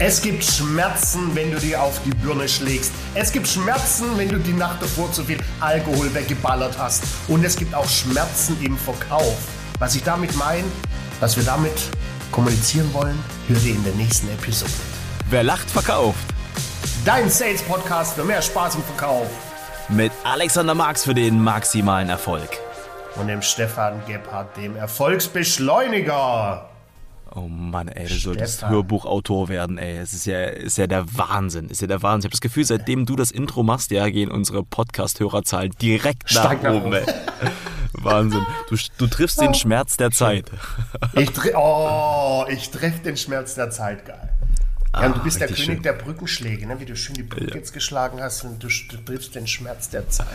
Es gibt Schmerzen, wenn du dir auf die Birne schlägst. Es gibt Schmerzen, wenn du die Nacht davor zu viel Alkohol weggeballert hast. Und es gibt auch Schmerzen im Verkauf. Was ich damit meine, was wir damit kommunizieren wollen, hört ihr in der nächsten Episode. Wer lacht, verkauft. Dein Sales Podcast für mehr Spaß im Verkauf. Mit Alexander Marx für den maximalen Erfolg. Und dem Stefan Gebhardt, dem Erfolgsbeschleuniger. Oh Mann, ey, du solltest Stefan. Hörbuchautor werden, ey. Es ist ja, ist ja der Wahnsinn. Ist ja der Wahnsinn. Ich habe das Gefühl, seitdem du das Intro machst, ja, gehen unsere Podcast-Hörerzahlen direkt nach Steigt nach oben, ey. Wahnsinn. Du, du triffst den Schmerz der Zeit. Ich, oh, ich treffe den Schmerz der Zeit, geil. Ja, und du Ah, bist der König schön. der Brückenschläge, ne? wie du schön die Brücke jetzt geschlagen hast und du, du triffst den Schmerz der Zeit.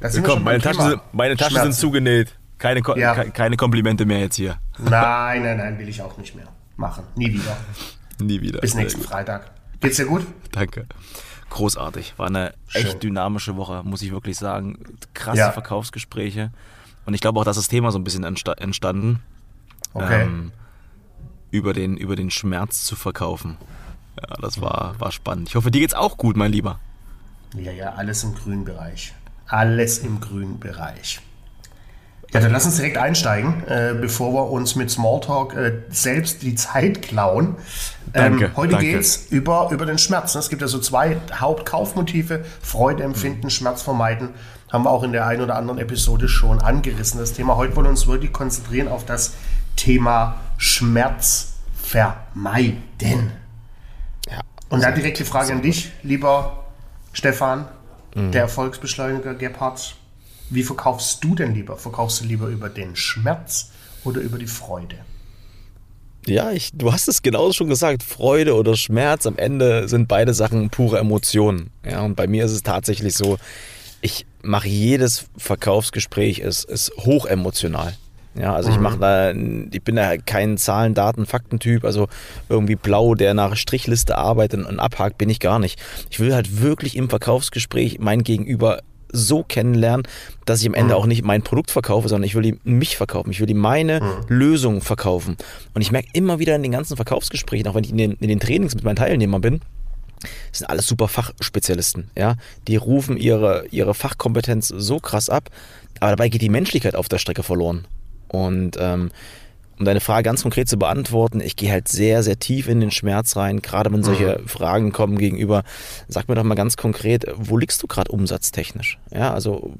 Wir Komm, meine Taschen, sind, meine Taschen sind zugenäht. Keine, Ko Ja. ke- keine Komplimente mehr jetzt hier. Nein, nein, nein, will ich auch nicht mehr machen. Nie wieder. Nie wieder. Bis nächsten. Freitag. Geht's dir gut? Danke. Großartig. War eine Schön. echt dynamische Woche, muss ich wirklich sagen. Krasse Ja. Verkaufsgespräche. Und ich glaube auch, dass das Thema so ein bisschen entsta entstanden, Okay. ähm, über, den, über den Schmerz zu verkaufen. Ja, das war, war spannend. Ich hoffe, dir geht's auch gut, mein Lieber. Ja, ja, alles im grünen Bereich. Alles im grünen Bereich. Ja, dann lass uns direkt einsteigen, äh, bevor wir uns mit Smalltalk äh, selbst die Zeit klauen. Danke, Ähm, heute danke. geht's über, über den Schmerz. Es gibt ja so zwei Hauptkaufmotive, Freude empfinden, Schmerz vermeiden. Haben wir auch in der einen oder anderen Episode schon angerissen, das Thema. Heute wollen wir uns wirklich konzentrieren auf das Thema Schmerz vermeiden. Ja. Und dann direkt die Frage an dich, lieber Stefan, der Erfolgsbeschleuniger Gebhardt. Wie verkaufst du denn lieber? Verkaufst du lieber über den Schmerz oder über die Freude? Ja, ich, du hast es genauso schon gesagt. Freude oder Schmerz, am Ende sind beide Sachen pure Emotionen. Ja, und bei mir ist es tatsächlich so, ich mache jedes Verkaufsgespräch ist, ist hochemotional. Ja, also ich mache da, ich bin da kein Zahlen, Daten, Faktentyp, also irgendwie blau, der nach Strichliste arbeitet und abhakt, bin ich gar nicht. Ich will halt wirklich im Verkaufsgespräch mein Gegenüber so kennenlernen, dass ich am Ende auch nicht mein Produkt verkaufe, sondern ich will ihm mich verkaufen. Ich will ihm meine Lösung verkaufen. Und ich merke immer wieder in den ganzen Verkaufsgesprächen, auch wenn ich in den, in den Trainings mit meinen Teilnehmern bin, das sind alles super Fachspezialisten, ja. Die rufen ihre, ihre Fachkompetenz so krass ab, aber dabei geht die Menschlichkeit auf der Strecke verloren. Und ähm, um deine Frage ganz konkret zu beantworten, ich gehe halt sehr, sehr tief in den Schmerz rein, gerade wenn solche Fragen kommen gegenüber. Sag mir doch mal ganz konkret, wo liegst du gerade umsatztechnisch? Ja, also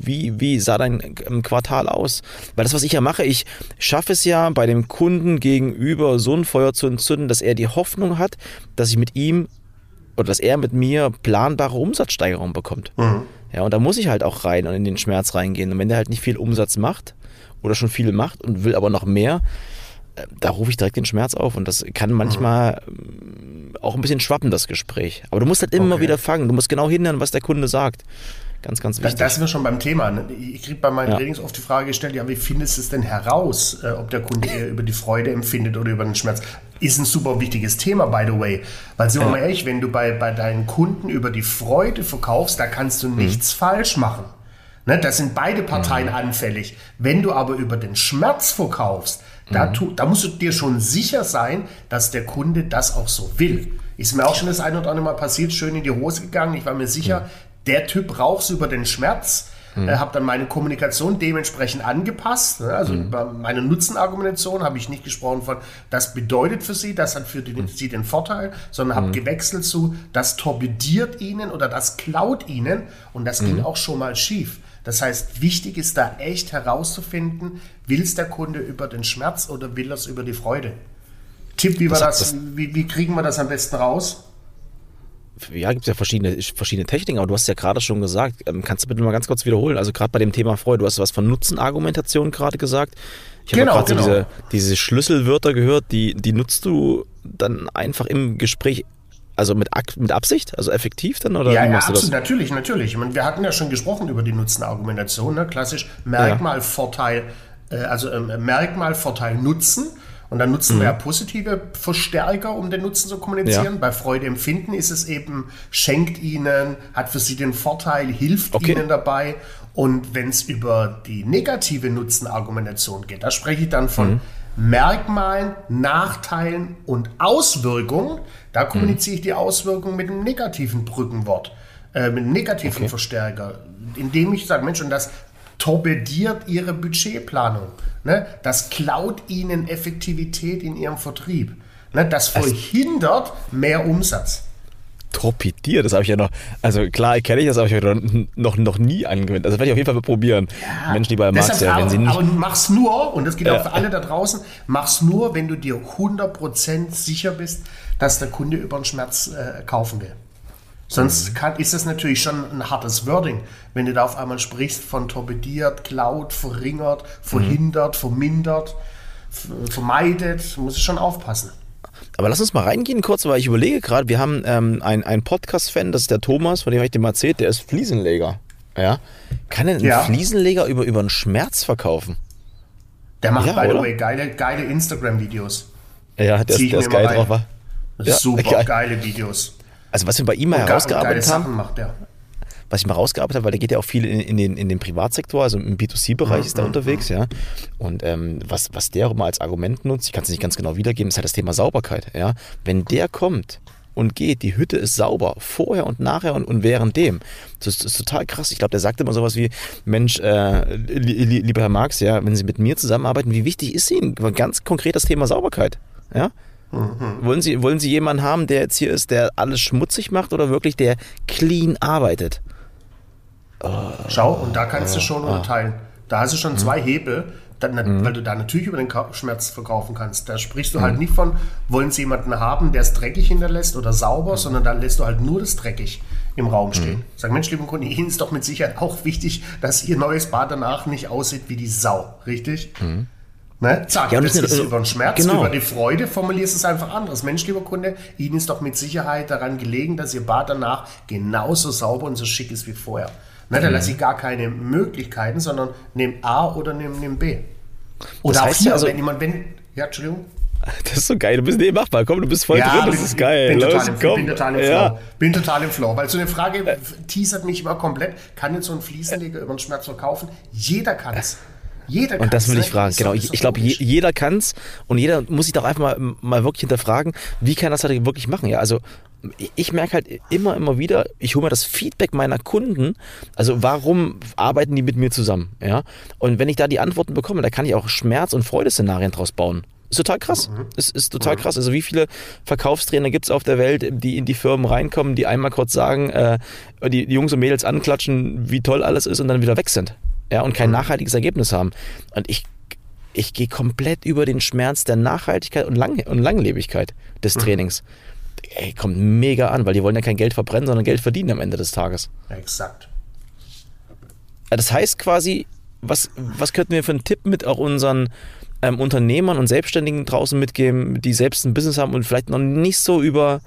wie, wie sah dein Quartal aus? Weil das, was ich ja mache, ich schaffe es ja bei dem Kunden gegenüber so ein Feuer zu entzünden, dass er die Hoffnung hat, dass ich mit ihm oder dass er mit mir planbare Umsatzsteigerung bekommt. Ja, und da muss ich halt auch rein und in den Schmerz reingehen. Und wenn der halt nicht viel Umsatz macht oder schon viel macht und will aber noch mehr, äh, da rufe ich direkt den Schmerz auf. Und das kann manchmal ähm, auch ein bisschen schwappen, das Gespräch. Aber du musst halt immer Okay. wieder fangen. Du musst genau hinhören, was der Kunde sagt. Ganz, ganz Da, wichtig. da sind wir schon beim Thema. ne? Ich kriege bei meinen Ja. Trainings oft die Frage gestellt, ja, wie findest du es denn heraus, äh, ob der Kunde eher über die Freude empfindet oder über den Schmerz? Ist ein super wichtiges Thema, by the way. Weil, sind wir mal ehrlich, wenn du bei, bei deinen Kunden über die Freude verkaufst, da kannst Mhm. du nichts falsch machen. Ne, da sind beide Parteien anfällig. Wenn du aber über den Schmerz verkaufst, Mhm. da, tu, da musst du dir schon sicher sein, dass der Kunde das auch so will. Ist mir auch schon das eine oder andere Mal passiert, schön in die Hose gegangen. Ich war mir sicher, Mhm. der Typ braucht über den Schmerz. Äh, habe dann meine Kommunikation dementsprechend angepasst. Ne? Also Mhm. bei meiner Nutzenargumentation habe ich nicht gesprochen von, das bedeutet für Sie, das hat für die, Mhm. Sie den Vorteil, sondern habe gewechselt zu, das torpediert Ihnen oder das klaut Ihnen und das Mhm. ging auch schon mal schief. Das heißt, wichtig ist da echt herauszufinden, will es der Kunde über den Schmerz oder will er es über die Freude? Tipp, wie, Das- das, wie, wie kriegen wir das am besten raus? ja, gibt es ja verschiedene, verschiedene Techniken, aber du hast ja gerade schon gesagt, ähm, kannst du bitte mal ganz kurz wiederholen? Also gerade bei dem Thema Freude, du hast was von Nutzenargumentation gerade gesagt. Ich habe Genau, gerade genau. so diese, diese Schlüsselwörter gehört, die, die nutzt du dann einfach im Gespräch, also mit, mit Absicht, also effektiv dann? Oder Ja, ja, machst absolut, natürlich, natürlich. Ich meine, wir hatten ja schon gesprochen über die Nutzenargumentation, ne? klassisch Merkmal, Vorteil, äh, also ähm, Merkmal, Vorteil, Nutzen. Und dann nutzen wir ja positive Verstärker, um den Nutzen zu kommunizieren. Ja. Bei Freude empfinden ist es eben, schenkt ihnen, hat für sie den Vorteil, hilft Okay. ihnen dabei. Und wenn es über die negative Nutzenargumentation geht, da spreche ich dann von Merkmalen, Nachteilen und Auswirkungen. Da kommuniziere ich die Auswirkungen mit einem negativen Brückenwort, äh, mit einem negativen Okay. Verstärker, indem ich sage, Mensch, und das torpediert ihre Budgetplanung. Ne? Das klaut ihnen Effektivität in ihrem Vertrieb. Ne? Das verhindert mehr Umsatz. Torpediert, das habe ich ja noch, also klar kenne ich das, aber ich habe noch, noch, nie angewendet. Also werde ich auf jeden Fall probieren. Mensch, lieber Max, Deshalb, ja, wenn Sie nicht. aber mach's nur, und das geht Ja. auch für alle da draußen, mach's nur, wenn du dir 100% sicher bist, dass der Kunde über den Schmerz äh, kaufen will. Sonst Mhm. kann, ist das natürlich schon ein hartes Wording, wenn du da auf einmal sprichst von torpediert, klaut, verringert, verhindert, vermindert, vermeidet. Muss ich schon aufpassen. Aber lass uns mal reingehen kurz, weil ich überlege gerade, wir haben ähm, einen, Podcast-Fan, das ist der Thomas, von dem habe ich dir mal erzählt, der ist Fliesenleger. Ja. Kann denn ein Ja. Fliesenleger über, über einen Schmerz verkaufen? Der macht, Ja, by the way, geile, geile Instagram-Videos. Ja, der, Zieh der ist geil rein. drauf. wa? Das Ja, super, geil. geile Videos. Also was wir bei ihm mal herausgearbeitet haben, macht der. Was ich mal rausgearbeitet habe, weil der geht ja auch viel in, in, den, in den Privatsektor, also im B2C-Bereich ist er unterwegs, ja. Und ähm, was, was der immer als Argument nutzt, ich kann es nicht ganz genau wiedergeben, ist halt das Thema Sauberkeit, ja. Wenn der kommt und geht, die Hütte ist sauber, vorher und nachher und, und währenddem. Das ist, das ist total krass. Ich glaube, der sagt immer sowas wie, Mensch, äh, li, li, lieber Herr Marx, ja, wenn Sie mit mir zusammenarbeiten, wie wichtig ist Ihnen ganz konkret das Thema Sauberkeit, ja? Wollen Sie, wollen Sie jemanden haben, der jetzt hier ist, der alles schmutzig macht oder wirklich der clean arbeitet? Schau, und da kannst Ah. du schon unterteilen. Da hast du schon zwei Hebel, dann, weil du da natürlich über den Schmerz verkaufen kannst. Da sprichst du halt nicht von, wollen sie jemanden haben, der es dreckig hinterlässt oder sauber, sondern da lässt du halt nur das dreckig im Raum stehen. Sag, Mensch, lieben Kunden, Ihnen ist doch mit Sicherheit auch wichtig, dass Ihr neues Bad danach nicht aussieht wie die Sau, richtig? Ne? Zack. Ja, das ist über den Schmerz, genau. über die Freude, formulierst es einfach anders. Mensch, lieber Kunde, Ihnen ist doch mit Sicherheit daran gelegen, dass Ihr Bad danach genauso sauber und so schick ist wie vorher. Ne, Mhm. da lasse ich gar keine Möglichkeiten, sondern nimm A oder nimm, nimm B. Oder Das auch heißt hier, ja also- wenn jemand, wenn, ja, Entschuldigung. Das ist so geil. Du bist nee, mach mal. Komm, du bist voll drin. Das bin- ist geil. Bin Los, total, im, komm. bin total im Flow. ja. Bin total im Flow. Weil so eine Frage teasert mich immer komplett. Kann jetzt so ein Fliesenleger über den Schmerz verkaufen? Jeder kann es. Jeder Und das will ich ne? fragen. Genau. Ich, ich glaube, je, jeder kann es und jeder muss sich doch einfach mal, mal wirklich hinterfragen, wie kann das halt wirklich machen. Ja, also ich- merke halt immer, immer wieder, ich hole mir das Feedback meiner Kunden, also warum arbeiten die mit mir zusammen? Ja, und wenn ich da die Antworten bekomme, da kann ich auch Schmerz- und Freudeszenarien draus bauen. Ist total krass. Ist, ist total krass. Also wie viele Verkaufstrainer gibt es auf der Welt, die in die Firmen reinkommen, die einmal kurz sagen, äh, die, die Jungs und Mädels anklatschen, wie toll alles ist und dann wieder weg sind. Ja, und kein nachhaltiges Ergebnis haben. Und ich, ich gehe komplett über den Schmerz der Nachhaltigkeit und, Lang und Langlebigkeit des Trainings. Ey, kommt mega an, weil die wollen ja kein Geld verbrennen, sondern Geld verdienen am Ende des Tages. Exakt. Ja, Das heißt quasi, was, was könnten wir für einen Tipp mit auch unseren ähm, Unternehmern und Selbstständigen draußen mitgeben, die selbst ein Business haben und vielleicht noch nicht so über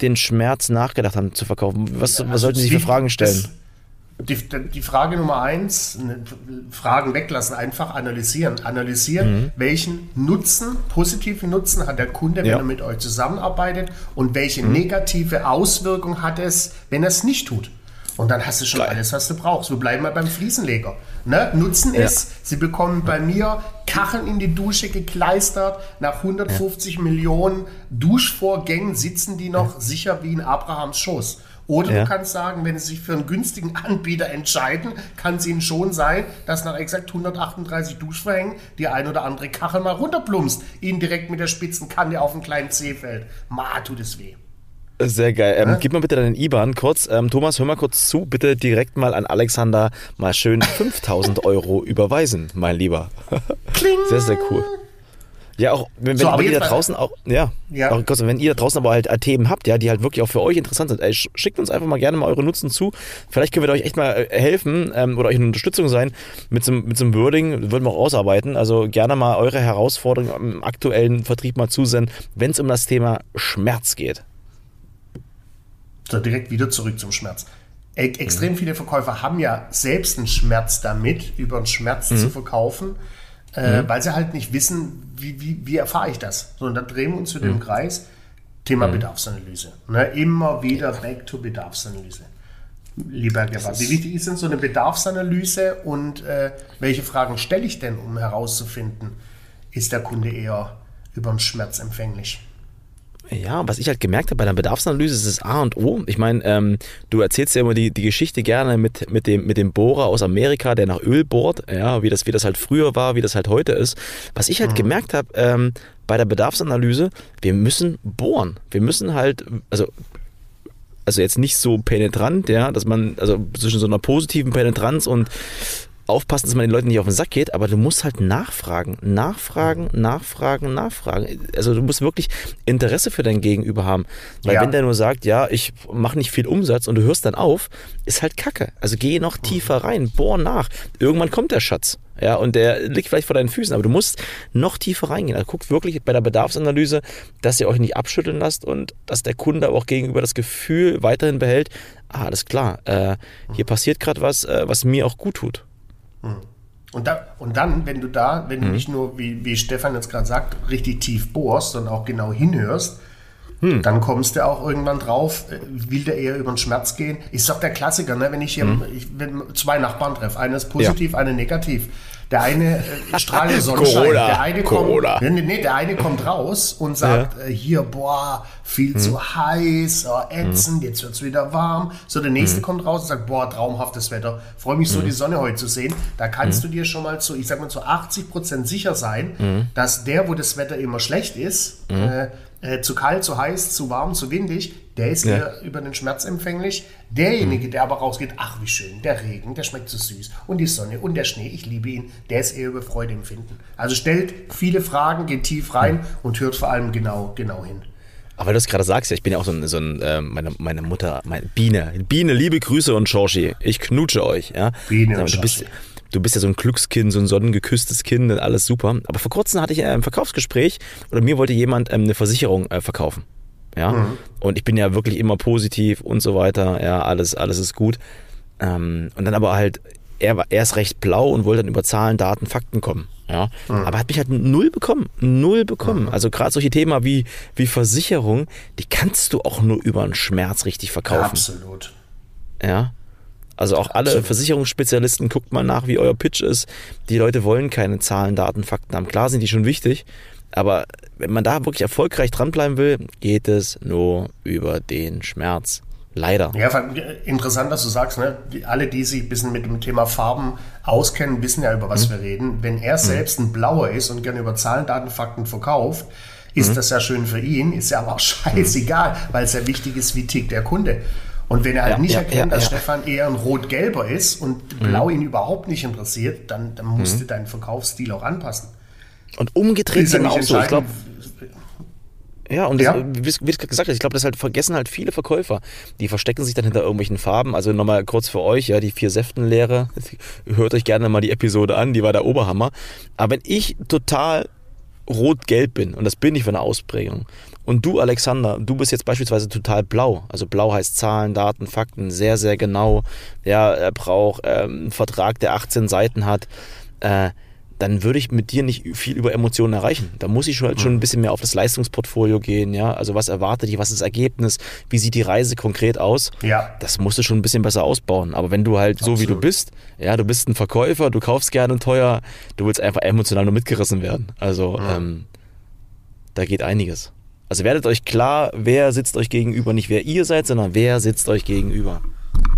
den Schmerz nachgedacht haben zu verkaufen? Was, was sollten sie sich für Fragen stellen? Die, die Frage Nummer eins, ne, Fragen weglassen, einfach analysieren. Analysieren, welchen Nutzen, positiven Nutzen hat der Kunde, wenn Mhm. Ja. Mhm. er mit euch zusammenarbeitet und welche negative Auswirkung hat es, wenn er es nicht tut. Und dann hast du schon Geil. alles, was du brauchst. Wir bleiben mal beim Fliesenleger. Ne? Nutzen ist, sie bekommen bei mir Kacheln in die Dusche gekleistert. Nach 150 Millionen Duschvorgängen sitzen die noch sicher wie in Abrahams Schoß. Oder Ja. du kannst sagen, wenn sie sich für einen günstigen Anbieter entscheiden, kann es ihnen schon sein, dass nach exakt 138 Duschvorhängen die ein oder andere Kachel mal runterplumpst, ihnen direkt mit der spitzen Kante auf einen kleinen Zeh fällt. Ma, tut es weh. Sehr geil. Ähm, gib mal bitte deinen IBAN kurz. Ähm, Thomas, hör mal kurz zu. Bitte direkt mal an Alexander mal schön 5000 Euro überweisen, mein Lieber. Kling! Sehr, sehr cool. Ja, auch wenn, So, wenn, ihr da draußen auch, ja, Ja. Auch wenn ihr da draußen aber halt äh, Themen habt, ja, die halt wirklich auch für euch interessant sind, ey, sch- schickt uns einfach mal gerne mal eure Nutzen zu. Vielleicht können wir euch echt mal äh, helfen ähm, oder euch eine Unterstützung sein mit so, einem- mit so einem Wording, würden wir auch ausarbeiten. Also gerne mal eure Herausforderungen im aktuellen Vertrieb mal zusenden, wenn es um das Thema Schmerz geht. So, direkt wieder zurück zum Schmerz. E Mhm. extrem viele Verkäufer haben ja selbst einen Schmerz damit, über einen Schmerz Mhm. zu verkaufen, äh, weil sie halt nicht wissen, wie, wie, wie erfahre ich das. So, und dann drehen wir uns wieder Mhm. im Kreis. Thema Bedarfsanalyse. Ne, immer wieder back to Bedarfsanalyse. Lieber Gebhardt, wie wichtig ist denn so eine Bedarfsanalyse und äh, welche Fragen stelle ich denn, um herauszufinden, ist der Kunde eher über den Schmerz empfänglich. Ja, was ich halt gemerkt habe bei der Bedarfsanalyse, ist es A und O. Ich meine, ähm, du erzählst ja immer die, die Geschichte gerne mit, mit, dem, mit dem Bohrer aus Amerika, der nach Öl bohrt, ja, wie das, wie das halt früher war, wie das halt heute ist. Was ich halt mhm. gemerkt habe ähm, bei der Bedarfsanalyse, wir müssen bohren. Wir müssen halt, also also jetzt nicht so penetrant, ja, dass man, also zwischen so einer positiven Penetranz und aufpassen, dass man den Leuten nicht auf den Sack geht, aber du musst halt nachfragen, nachfragen, nachfragen, nachfragen. Also du musst wirklich Interesse für dein Gegenüber haben. Weil ja. wenn der nur sagt, ja, ich mache nicht viel Umsatz und du hörst dann auf, ist halt Kacke. Also geh noch tiefer rein, bohr nach. Irgendwann kommt der Schatz. Ja, und der liegt vielleicht vor deinen Füßen, aber du musst noch tiefer reingehen. Also guckt wirklich bei der Bedarfsanalyse, dass ihr euch nicht abschütteln lasst und dass der Kunde auch gegenüber das Gefühl weiterhin behält, ah, alles klar, äh, hier passiert gerade was, äh, was mir auch gut tut. Und, da, und dann, wenn du da, wenn du mhm. nicht nur, wie, wie Stefan jetzt gerade sagt, richtig tief bohrst, sondern auch genau hinhörst, hm. dann kommst du auch irgendwann drauf, äh, will der eher über den Schmerz gehen. Ist doch der Klassiker, ne? wenn ich hier hm. ich, wenn zwei Nachbarn treffe, einer ist positiv, ja. einer negativ. Der eine äh, strahlt Sonnenschein, Corona. der eine kommt, nee, nee, der eine kommt raus und sagt ja. äh, hier, boah, viel hm. zu heiß, oh, ätzend, hm. jetzt wird es wieder warm. So, der nächste hm. kommt raus und sagt, boah, traumhaftes Wetter, freue mich so, hm. die Sonne heute zu sehen. Da kannst hm. du dir schon mal zu, ich sag mal, zu 80 Prozent sicher sein, dass der, wo das Wetter immer schlecht ist, äh, äh, zu kalt, zu heiß, zu warm, zu windig, der ist ja. eher über den Schmerz empfänglich. Derjenige, der aber rausgeht, ach wie schön, der Regen, der schmeckt so süß und die Sonne und der Schnee, ich liebe ihn, der ist eher über Freude empfinden. Also stellt viele Fragen, geht tief rein und hört vor allem genau, genau hin. Aber du es gerade sagst, ja, ich bin ja auch so ein, so ein äh, meine, meine Mutter, meine Biene. Biene, liebe Grüße und Schorschi. Ich knutsche euch. Ja? Biene und du bist, du bist ja so ein Glückskind, so ein sonnengeküsstes Kind alles super. Aber vor kurzem hatte ich ein Verkaufsgespräch oder mir wollte jemand ähm, eine Versicherung äh, verkaufen. Ja. Mhm. Und ich bin ja wirklich immer positiv und so weiter. Ja, alles, alles ist gut. Ähm, und dann aber halt, er war erst recht blau und wollte dann über Zahlen, Daten, Fakten kommen. Ja. Mhm. Aber hat mich halt null bekommen. Null bekommen. Mhm. Also gerade solche Themen wie, wie Versicherung, die kannst du auch nur über einen Schmerz richtig verkaufen. Absolut. Ja. Also auch alle Absolut. Versicherungsspezialisten, guckt mal nach, wie euer Pitch ist. Die Leute wollen keine Zahlen, Daten, Fakten haben. Klar sind die schon wichtig, aber wenn man da wirklich erfolgreich dranbleiben will, geht es nur über den Schmerz. Leider. Ja, interessant, dass du sagst, ne? alle, die sich ein bisschen mit dem Thema Farben auskennen, wissen ja, über was mhm. wir reden. Wenn er mhm. selbst ein Blauer ist und gerne über Zahlen, Daten, Fakten verkauft, ist mhm. das ja schön für ihn, ist ja aber auch mhm. scheißegal, weil es ja wichtig ist, wie tickt der Kunde. Und wenn er halt ja, nicht ja, erkennt, ja, dass Stefan eher ein Rot-Gelber ist und mhm. Blau ihn überhaupt nicht interessiert, dann, dann musst mhm. du deinen Verkaufsstil auch anpassen. Und umgedreht ist auch so. Ich glaube, ja, und das, ja. wie du gesagt ich glaube, das halt vergessen halt viele Verkäufer. Die verstecken sich dann hinter irgendwelchen Farben. Also nochmal kurz für euch, ja, die vier Säftenlehre. Hört euch gerne mal die Episode an, die war der Oberhammer. Aber wenn ich total rot-gelb bin, und das bin ich für eine Ausprägung, und du, Alexander, du bist jetzt beispielsweise total blau. Also blau heißt Zahlen, Daten, Fakten, sehr, sehr genau. Ja, er braucht ähm, einen Vertrag, der 18 Seiten hat. Äh, dann würde ich mit dir nicht viel über Emotionen erreichen. Da muss ich schon, halt schon ein bisschen mehr auf das Leistungsportfolio gehen, ja. Also was erwartet ich, was ist das Ergebnis, wie sieht die Reise konkret aus? Ja. Das musst du schon ein bisschen besser ausbauen. Aber wenn du halt Absolut. so wie du bist, ja, du bist ein Verkäufer, du kaufst gerne teuer, du willst einfach emotional nur mitgerissen werden. Also ja. ähm, da geht einiges. Also werdet euch klar, wer sitzt euch gegenüber, nicht wer ihr seid, sondern wer sitzt euch gegenüber.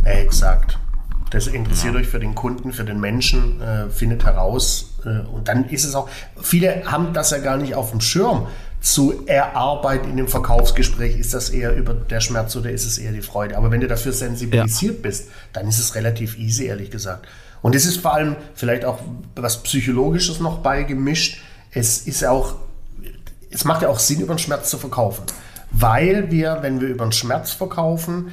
Exakt. Das interessiert ja. euch für den Kunden, für den Menschen, äh, findet heraus. Äh, und dann ist es auch, viele haben das ja gar nicht auf dem Schirm zu erarbeiten in dem Verkaufsgespräch. Ist das eher über der Schmerz oder ist es eher die Freude? Aber wenn du dafür sensibilisiert ja. bist, dann ist es relativ easy, ehrlich gesagt. Und es ist vor allem vielleicht auch was Psychologisches noch beigemischt. Es ist auch, es macht ja auch Sinn, über den Schmerz zu verkaufen. Weil wir, wenn wir über den Schmerz verkaufen,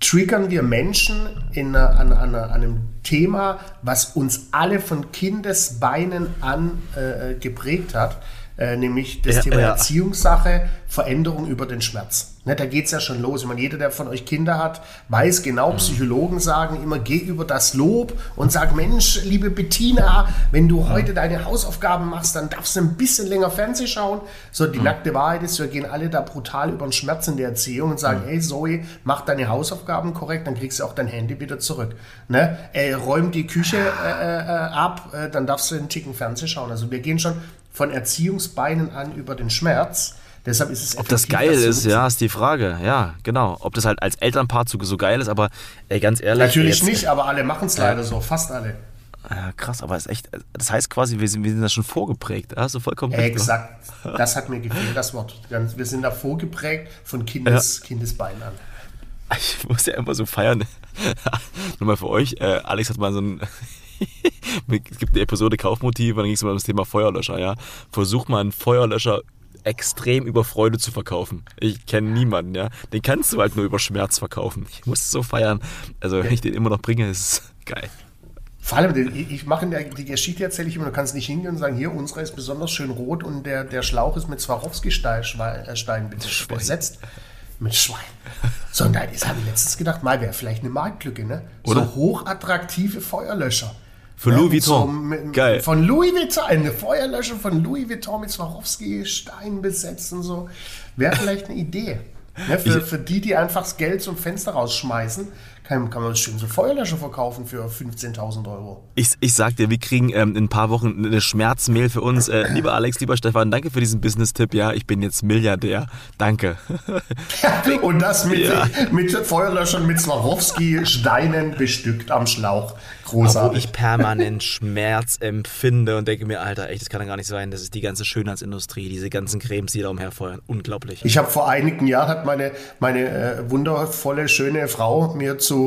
triggern wir Menschen in einer, an, an, an, einem Thema, was uns alle von Kindesbeinen an äh, geprägt hat, äh, nämlich das ja, Thema ja. Erziehungssache, Veränderung über den Schmerz. Ne, da geht's ja schon los. Ich meine, jeder, der von euch Kinder hat, weiß genau, Psychologen sagen immer, geh über das Lob und sag, Mensch, liebe Bettina, wenn du heute deine Hausaufgaben machst, dann darfst du ein bisschen länger Fernsehen schauen. So, die nackte Wahrheit ist, wir gehen alle da brutal über den Schmerz in der Erziehung und sagen, hey Zoe, mach deine Hausaufgaben korrekt, dann kriegst du auch dein Handy wieder zurück. Ne? Äh, räum die Küche äh, äh, ab, äh, dann darfst du einen Ticken Fernsehen schauen. Also wir gehen schon von Erziehungsbeinen an über den Schmerz. Deshalb ist es Ob das geil ist, ja, ist die Frage. Ja, genau. Ob das halt als Elternpaar so geil ist, aber ey, ganz ehrlich. Natürlich jetzt- nicht, aber alle machen es leider so, fast alle. Ja, krass, aber ist echt. Das heißt quasi, wir sind, wir sind da schon vorgeprägt. Hast du vollkommen recht. Exakt. Das hat mir gefehlt, das Wort. Wir sind da vorgeprägt von Kindes, Kindesbeinen an. Ich muss ja immer so feiern. Nur mal für euch. Äh, Alex hat mal so ein. es gibt eine Episode Kaufmotiv, und dann ging es mal um das Thema Feuerlöscher, ja. Versuch mal einen Feuerlöscher extrem über Freude zu verkaufen. Ich kenne niemanden, ja. Den kannst du halt nur über Schmerz verkaufen. Ich muss so feiern. Also, wenn ich den immer noch bringe, ist es geil. Vor allem, ich mache in der, die Geschichte erzähle ich immer, du kannst nicht hingehen und sagen, hier, unsere ist besonders schön rot und der, der Schlauch ist mit Swarovski-Stein äh, besetzt. Mit Schwein. So, und habe ich letztens gedacht, mal wäre vielleicht eine Marktlücke, ne? Oder? So hochattraktive Feuerlöscher. Für Louis Vuitton. mit- Geil. Von Louis Vuitton, eine Feuerlöscher von Louis Vuitton mit Swarovski-Stein besetzt und so. Wäre vielleicht eine Idee. Ne, für, Ich- für die, die einfach das Geld zum Fenster rausschmeißen, kann, kann man schön so Feuerlöscher verkaufen für 15.000 Euro. Ich, ich sag dir, wir kriegen ähm, in ein paar Wochen eine Schmerzmail für uns. Äh, lieber Alex, lieber Stefan, danke für diesen Business-Tipp. Ja, ich bin jetzt Milliardär. Danke. Und das mit, Ja. mit Feuerlöschern mit Swarovski-Steinen bestückt am Schlauch. Wo Großartig. ich permanent Schmerz empfinde und denke mir, Alter, echt, das kann ja gar nicht sein. Das ist die ganze Schönheitsindustrie, diese ganzen Cremes, die da umherfeuern. Unglaublich. Ich habe vor einigen Jahren hat meine, meine äh, wundervolle, schöne Frau mir zu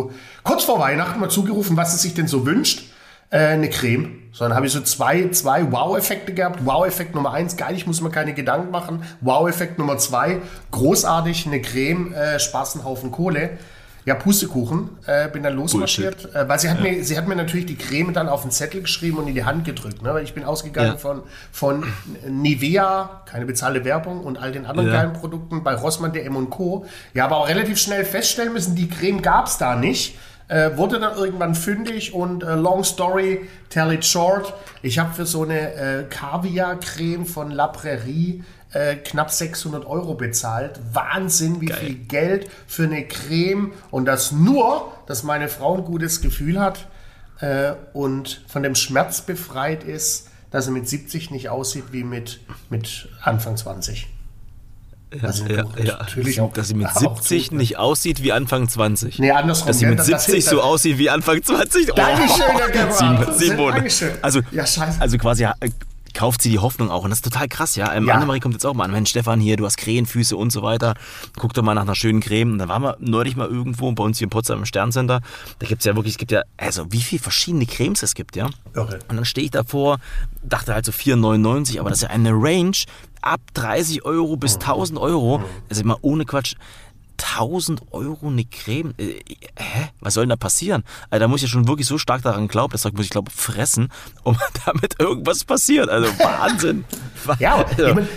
kurz vor Weihnachten mal zugerufen, was sie sich denn so wünscht. Äh, eine Creme. So, dann habe ich so zwei, zwei Wow-Effekte gehabt. Wow-Effekt Nummer eins, geil, ich muss mir keine Gedanken machen. Wow-Effekt Nummer zwei, großartig, eine Creme, äh, Spaß, Haufen Kohle. Ja, Pustekuchen, äh, bin dann losmarschiert, äh, weil sie hat, mir, sie hat mir natürlich die Creme dann auf den Zettel geschrieben und in die Hand gedrückt. Ne? Weil ich bin ausgegangen Ja. von, von Nivea, keine bezahlte Werbung und all den anderen Ja. geilen Produkten bei Rossmann, DM und Co. Ja, aber auch relativ schnell feststellen müssen, die Creme gab es da nicht. Äh, wurde dann irgendwann fündig und äh, long story, tell it short. Ich habe für so eine äh, Kaviar-Creme von La Prairie äh, knapp 600 Euro bezahlt. Wahnsinn, wie Geil. viel Geld für eine Creme. Und das nur, dass meine Frau ein gutes Gefühl hat äh, und von dem Schmerz befreit ist, dass er mit 70 nicht aussieht wie mit, mit Anfang 20. Also ja, du- ja. natürlich dass, auch- dass sie mit auch 70 so- nicht aussieht wie Anfang 20. Nee, andersrum. Dass sie ja, mit das- 70 das- so aussieht wie Anfang 20. Oh, Dankeschön, Herr Gebhardt. Simon. Also, Ja, scheiße. also quasi äh, kauft sie die Hoffnung auch. Und das ist total krass, ja. Ähm, Ja. Annemarie kommt jetzt auch mal an. Mensch, Stefan, hier, du hast Krähenfüße und so weiter. Guck doch mal nach einer schönen Creme. Und dann waren wir neulich mal irgendwo bei uns hier in Potsdam im Sterncenter. Da gibt es ja wirklich, es gibt ja, also wie viele verschiedene Cremes es gibt, ja. Irre. Und dann stehe ich davor, dachte halt so 4,99, aber das ist ja eine Range ab 30 Euro bis 1000 Euro. Also immer ohne Quatsch. 1000 Euro eine Creme? Äh, hä? Was soll denn da passieren? Also da muss ich ja schon wirklich so stark daran glauben, das muss ich glaube fressen, um damit irgendwas passiert. Also Wahnsinn. Ja, Also, ich mein,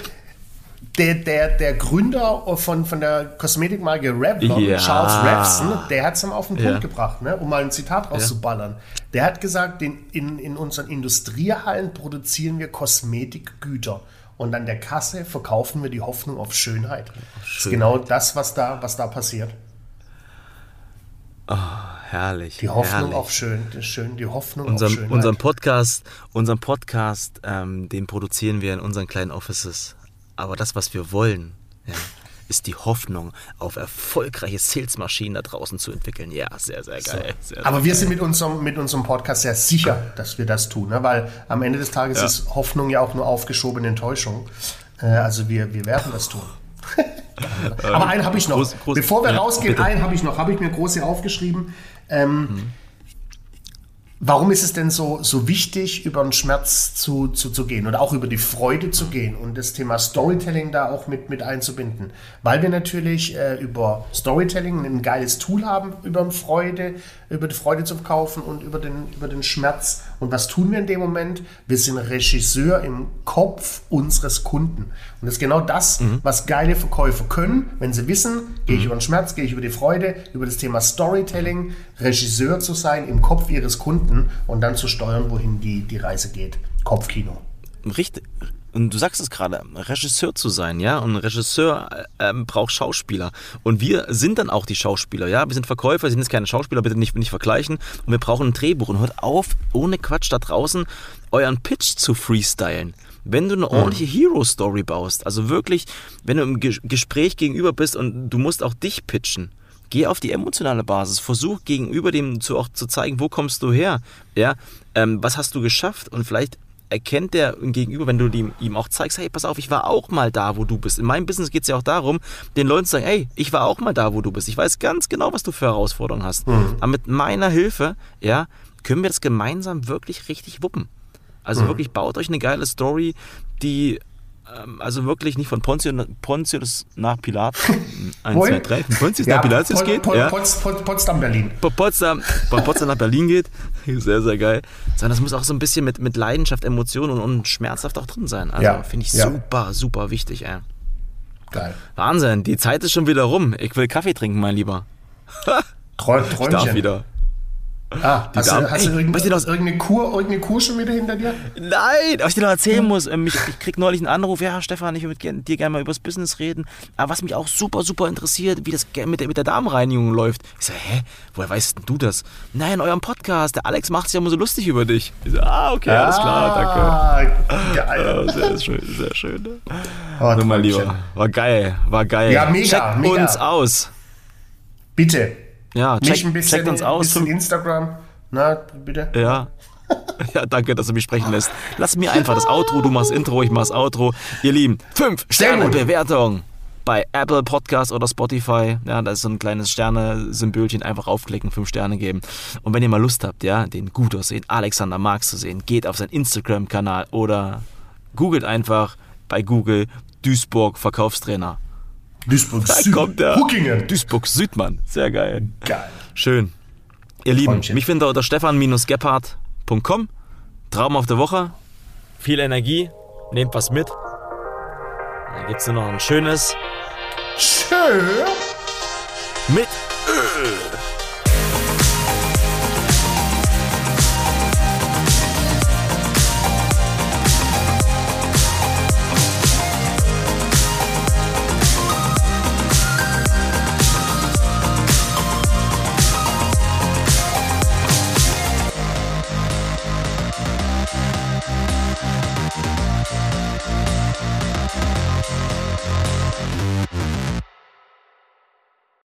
der, der, der Gründer von, von der Kosmetikmarke Revlon, Ja. Charles Revson, der hat es auf den Punkt Ja. gebracht, ne? um mal ein Zitat rauszuballern. Der hat gesagt, in, in, in unseren Industriehallen produzieren wir Kosmetikgüter. Und an der Kasse verkaufen wir die Hoffnung auf Schönheit. Das ist genau das, was da, was da passiert. herrlich. Die Hoffnung herrlich. auf Schön, die, schön, die Hoffnung auf Unserem, Schönheit. unseren Podcast, unseren Podcast, ähm, den produzieren wir in unseren kleinen Offices. Aber das, was wir wollen, ja, ist die Hoffnung, auf erfolgreiche Salesmaschinen da draußen zu entwickeln. Ja, sehr, sehr geil. Sehr, sehr Aber wir sind mit unserem, mit unserem Podcast sehr sicher, dass wir das tun, ne? weil am Ende des Tages Ja. ist Hoffnung ja auch nur aufgeschobene Enttäuschung. Äh, also wir, wir werden das tun. Aber einen habe ich noch. groß- groß- Bevor wir ja, rausgehen, bitte. einen habe ich noch, habe ich mir groß hier aufgeschrieben. Ähm, Warum ist es denn so, so wichtig, über den Schmerz zu, zu, zu gehen oder auch über die Freude zu gehen und das Thema Storytelling da auch mit, mit einzubinden? Weil wir natürlich äh, über Storytelling ein geiles Tool haben, über Freude, über die Freude zu verkaufen und über den, über den Schmerz. Und was tun wir in dem Moment? Wir sind Regisseur im Kopf unseres Kunden. Und das ist genau das, Mhm. was geile Verkäufer können, wenn sie wissen, gehe ich über den Schmerz, gehe ich über die Freude, über das Thema Storytelling, Regisseur zu sein im Kopf ihres Kunden und dann zu steuern, wohin die, die Reise geht. Kopfkino. Richtig. Und du sagst es gerade, Regisseur zu sein, ja. Und Regisseur äh, ähm, braucht Schauspieler. Und wir sind dann auch die Schauspieler, ja. Wir sind Verkäufer, sind jetzt keine Schauspieler, bitte nicht, nicht vergleichen. Und wir brauchen ein Drehbuch. Und hört auf, ohne Quatsch da draußen euren Pitch zu freestylen. Wenn du eine ordentliche Hero-Story baust, also wirklich, wenn du im Ge Gespräch gegenüber bist und du musst auch dich pitchen, Geh auf die emotionale Basis. Versuch gegenüber dem zu, auch zu zeigen, wo kommst du her? Ja, ähm, was hast du geschafft? Und vielleicht erkennt der gegenüber, wenn du ihm, ihm auch zeigst, hey, pass auf, ich war auch mal da, wo du bist. In meinem Business geht es ja auch darum, den Leuten zu sagen, hey, ich war auch mal da, wo du bist. Ich weiß ganz genau, was du für Herausforderungen hast. Aber mit meiner Hilfe, ja, können wir das gemeinsam wirklich richtig wuppen. Also wirklich, baut euch eine geile Story, die also wirklich nicht von Pontius, Pontius nach Pilatus, 1, Wohin? 2, 3, von Pontius nach Pilatus Pot- geht. Pot- ja. Pots- Pot- Potsdam, Berlin. Von Potsdam, von Potsdam nach Berlin geht. Sehr, sehr geil. Sondern das muss auch so ein bisschen mit, mit Leidenschaft, Emotionen und, und schmerzhaft auch drin sein. Also Ja, finde ich ja. super, super wichtig, ey. Geil. Wahnsinn, die Zeit ist schon wieder rum. Ich will Kaffee trinken, mein Lieber. Träum, Ich Träumchen. darf wieder. Ah, hast, Damen- du, hast, Ey, du du noch- irgendeine, Kur, irgendeine Kur schon wieder hinter dir? Nein, was ich dir noch erzählen muss, ähm, ich, ich krieg neulich einen Anruf, ja, Stefan, ich würde mit dir gerne mal übers Business reden, aber was mich auch super, super interessiert, wie das mit der, mit der Darmreinigung läuft. Ich so, hä, woher weißt denn du das? Nein, in eurem Podcast, der Alex macht sich ja immer so lustig über dich. Ich so, ah, okay, alles klar, danke. Ah, geil. Ja, sehr schön, sehr schön. Ne? Oh, Nur mal lieber. War geil, war geil. Ja, mega, Checkt mega. uns aus. Bitte. Ja, Nicht checkt, ein bisschen, checkt uns aus. bisschen Instagram. Na, bitte. Ja. Ja, danke, dass du mich sprechen lässt. Lass mir einfach das Outro, du machst Intro, ich mach's Outro. Ihr Lieben, 5 Sterne. Bewertung bei Apple Podcast oder Spotify. Ja, da ist so ein kleines Sterne-Symbolchen, einfach aufklicken, 5 Sterne geben. Und wenn ihr mal Lust habt, ja, den gut aussehen, Alexander Marx zu sehen, geht auf seinen Instagram-Kanal oder googelt einfach bei Google Duisburg Verkaufstrainer. Duisburg Da Süd. kommt der Huckingen. Duisburg Südmann. Sehr geil. Geil. Schön. Ihr Lieben, Freundchen. mich findet ihr unter stefan-gebhardt.com. Traum auf der Woche. Viel Energie. Nehmt was mit. Dann gibt's nur noch ein schönes Schön. mit